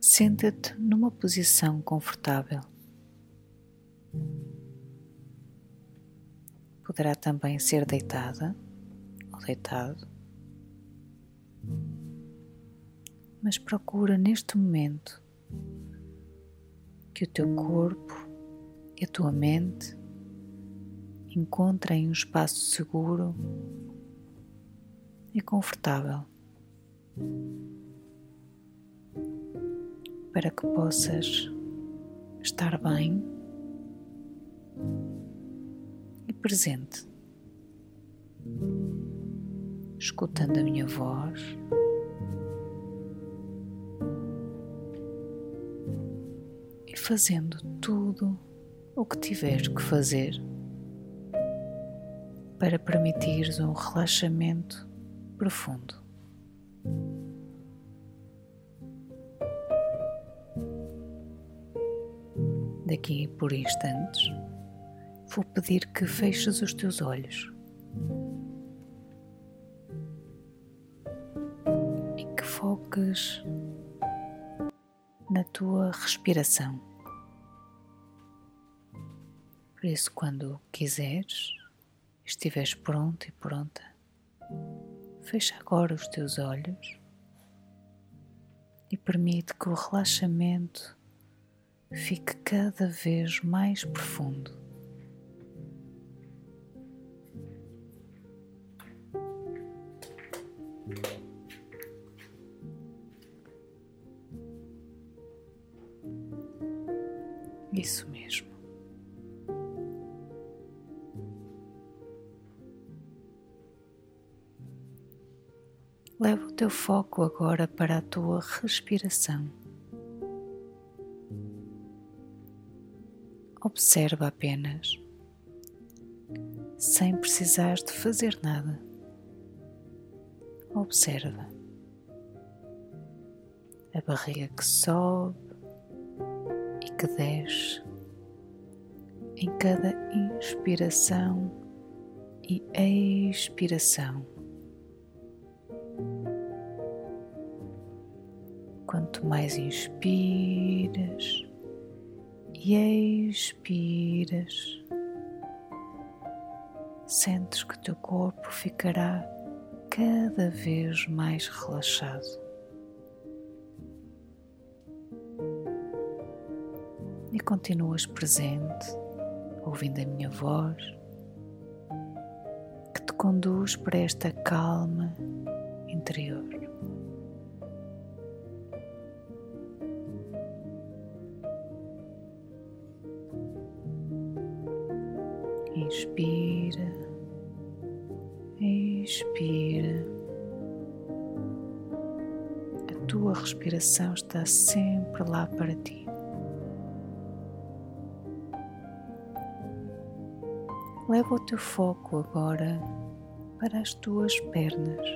Senta-te numa posição confortável. Poderá também ser deitada ou deitado, mas procura neste momento que o teu corpo e a tua mente encontrem um espaço seguro e confortável para que possas estar bem e presente, escutando a minha voz. E fazendo tudo o que tiveres que fazer para permitires um relaxamento profundo. Daqui por instantes, vou pedir que feches os teus olhos e que foques na tua respiração. Por isso, quando quiseres, estiveres pronto e pronta, fecha agora os teus olhos e permite que o relaxamento fique cada vez mais profundo. Isso mesmo. Leva o teu foco agora para a tua respiração. Observa apenas, sem precisar de fazer nada. Observa a barriga que sobe e que desce em cada inspiração e expiração. Quanto mais inspiras e expiras, sentes que teu corpo ficará cada vez mais relaxado. E continuas presente, ouvindo a minha voz, que te conduz para esta calma interior. Inspira, expira. A tua respiração está sempre lá para ti. Leva o teu foco agora para as tuas pernas.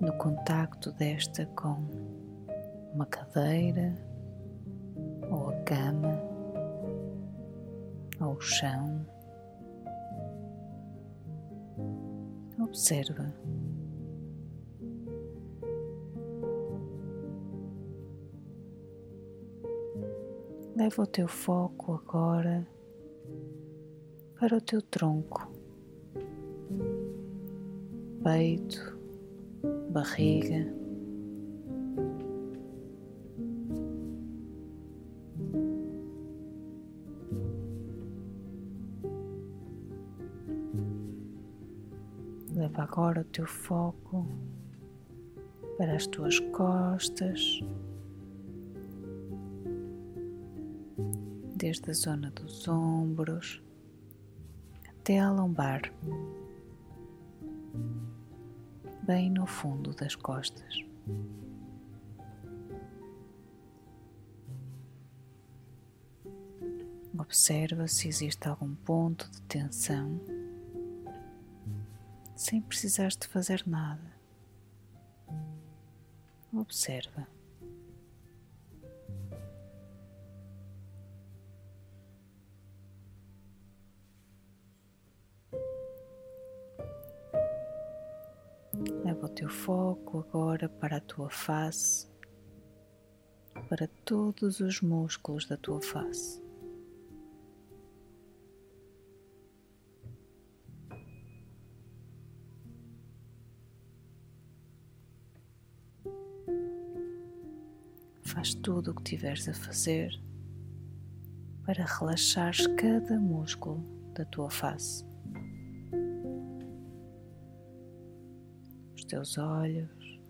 No contacto desta com uma cadeira ou a cama ao chão. Observa. Leva o teu foco agora para o teu tronco, peito, barriga. Leva agora o teu foco para as tuas costas, desde a zona dos ombros até a lombar, bem no fundo das costas. Observa se existe algum ponto de tensão sem precisar de fazer nada. Observa. Leva o teu foco agora para a tua face, para todos os músculos da tua face. Faz tudo o que tiveres a fazer para relaxares cada músculo da tua face. Os teus olhos,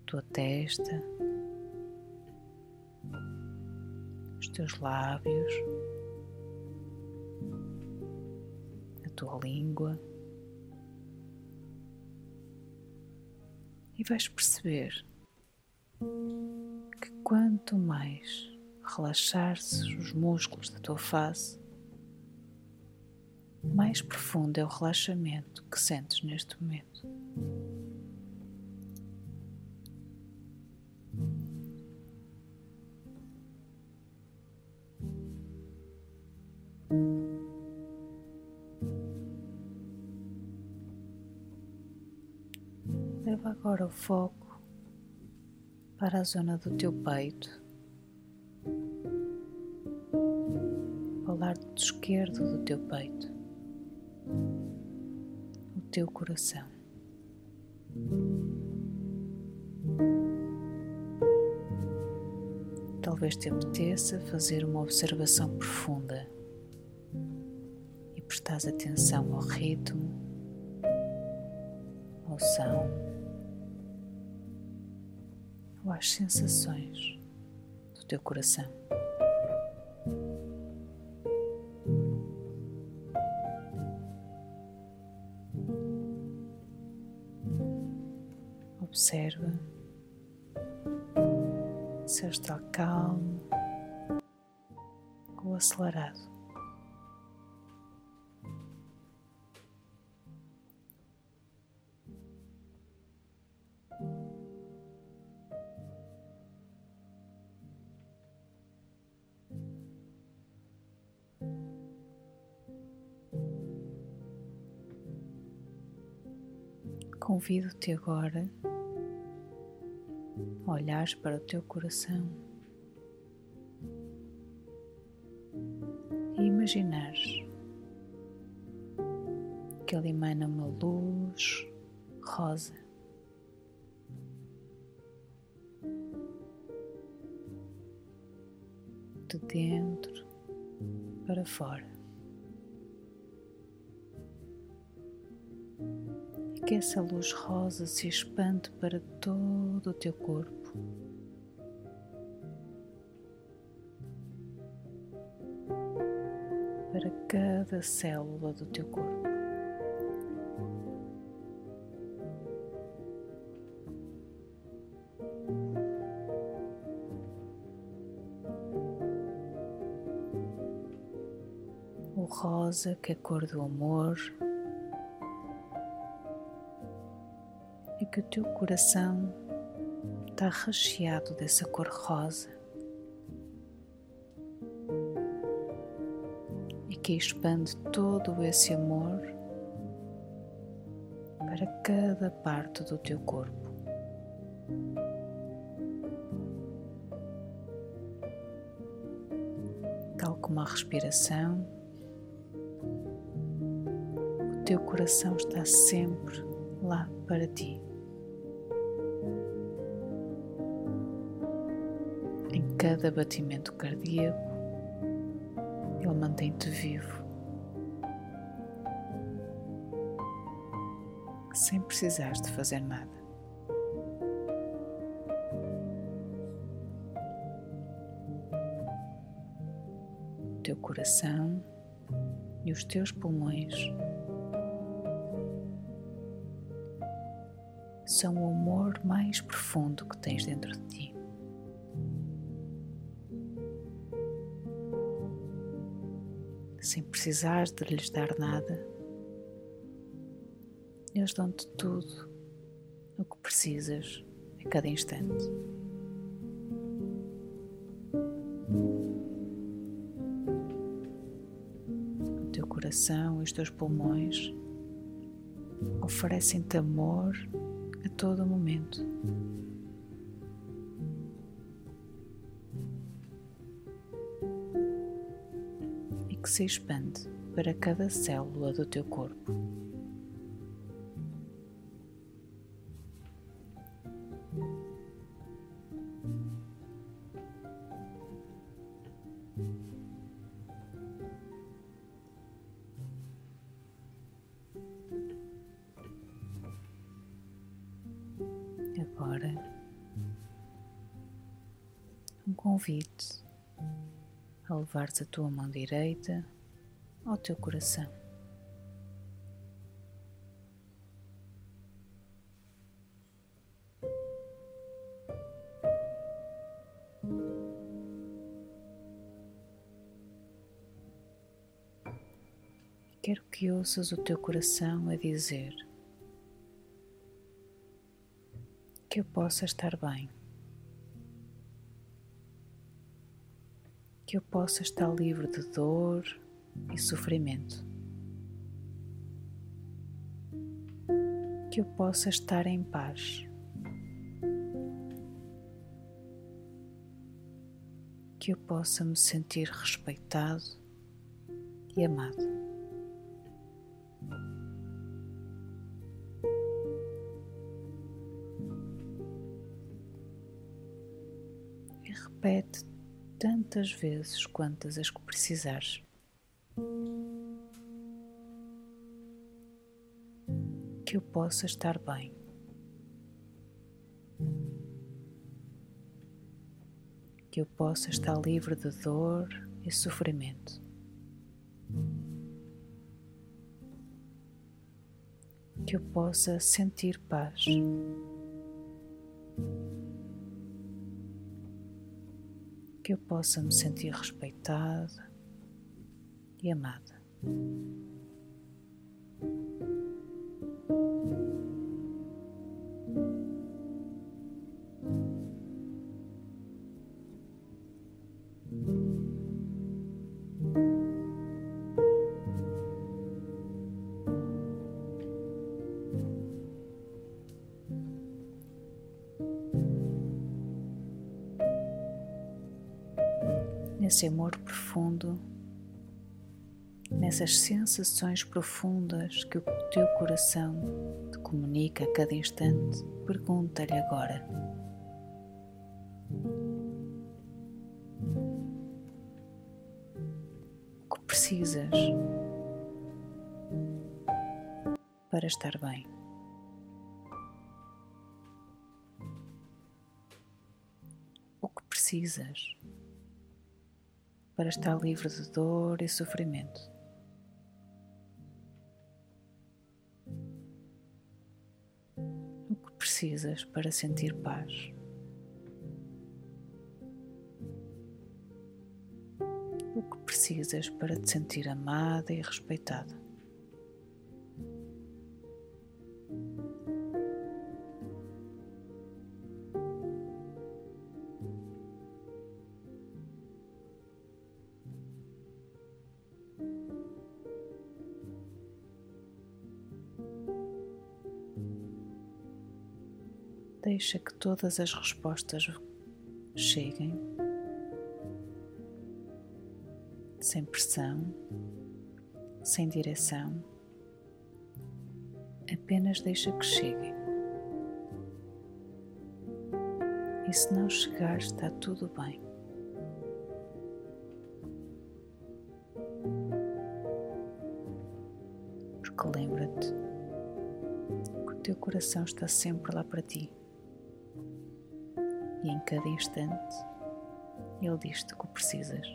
a tua testa, os teus lábios, a tua língua. E vais perceber que quanto mais relaxar-se os músculos da tua face, mais profundo é o relaxamento que sentes neste momento. Leva agora o foco para a zona do teu peito, ao lado esquerdo do teu peito, o teu coração. Talvez te apeteça fazer uma observação profunda e prestar atenção ao ritmo, ao som ou às sensações do teu coração. Observa se está calmo ou acelerado. Convido-te agora a olhares para o teu coração e imaginares que ele emana uma luz rosa. De dentro para fora. Que essa luz rosa se expande para todo o teu corpo. Para cada célula do teu corpo. O rosa, que é a cor do amor, que o teu coração está recheado dessa cor rosa e que expande todo esse amor para cada parte do teu corpo. Tal como a respiração, o teu coração está sempre lá para ti. Cada batimento cardíaco, ele mantém-te vivo, sem precisares de fazer nada. O teu coração e os teus pulmões são o amor mais profundo que tens dentro de ti. Sem precisar de lhes dar nada. Eles dão-te tudo o que precisas a cada instante. O teu coração e os teus pulmões oferecem-te amor a todo momento. Se expande para cada célula do teu corpo. A tua mão direita ao teu coração. Quero que ouças o teu coração a dizer que eu possa estar bem, que eu possa estar livre de dor e sofrimento, que eu possa estar em paz. Que eu possa me sentir respeitado e amado. Tantas vezes quantas as que precisares. Que eu possa estar bem. Que eu possa estar livre de dor e sofrimento. Que eu possa sentir paz. Que eu possa me sentir respeitada e amada. Nesse amor profundo, nessas sensações profundas que o teu coração te comunica a cada instante, pergunta-lhe agora. O que precisas para estar bem? O que precisas? Para estar livre de dor e sofrimento. O que precisas para sentir paz? O que precisas para te sentir amada e respeitada? Deixa que todas as respostas cheguem sem pressão, sem direção, apenas deixa que cheguem. E se não chegar, está tudo bem. Porque lembra-te que o teu coração está sempre lá para ti e em cada instante Ele diz-te o que precisas.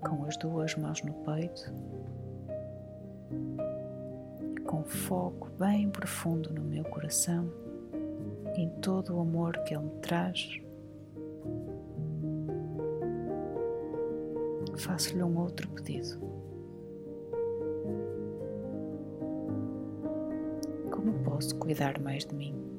Com as duas mãos no peito, com foco bem profundo no meu coração, em todo o amor que Ele me traz faço-lhe um outro pedido. Como posso cuidar mais de mim?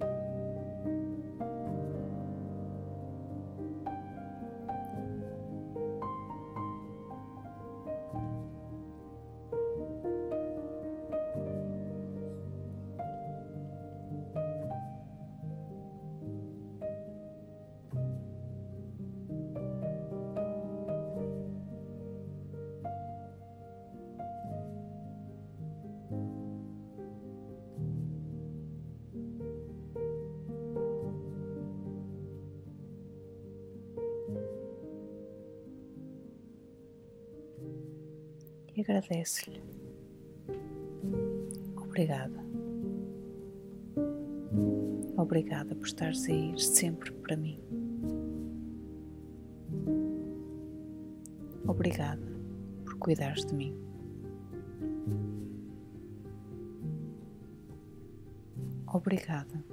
Agradece-lhe. Obrigada. Obrigada por estares a ir sempre para mim. Obrigada por cuidares de mim. Obrigada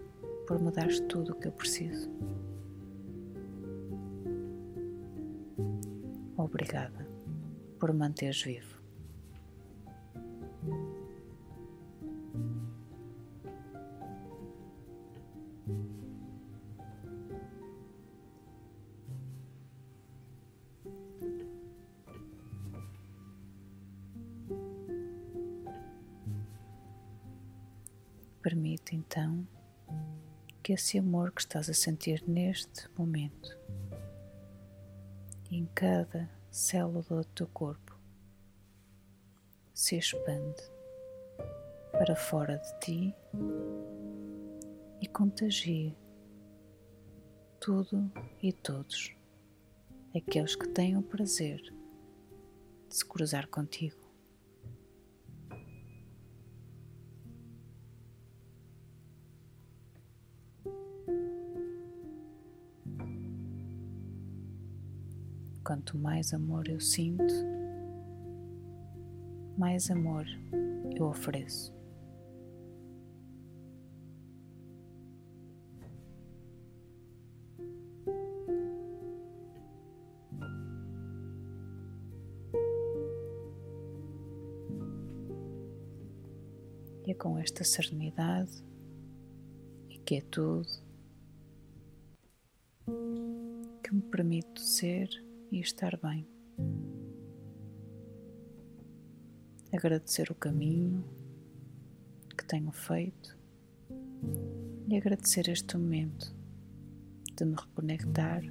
por me dares tudo o que eu preciso. Obrigada por manteres vivo. Esse amor que estás a sentir neste momento, em cada célula do teu corpo, se expande para fora de ti e contagie tudo e todos aqueles que têm o prazer de se cruzar contigo. Quanto mais amor eu sinto, mais amor eu ofereço. E é com esta serenidade e quietude que me permito ser e estar bem. Agradecer o caminho que tenho feito e agradecer este momento de me reconectar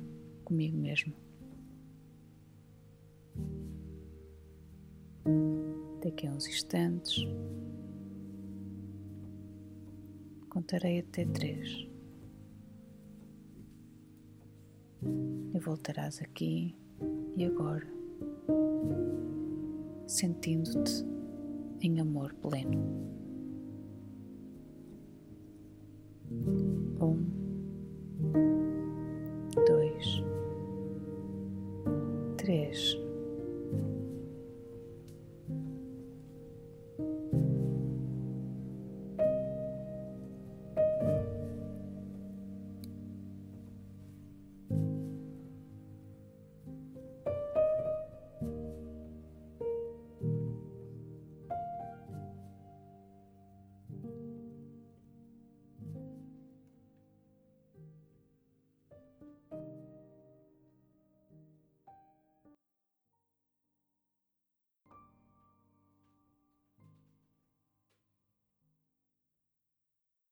comigo mesmo. Daqui a uns instantes contarei até três e voltarás aqui e agora, sentindo-te em amor pleno. Um,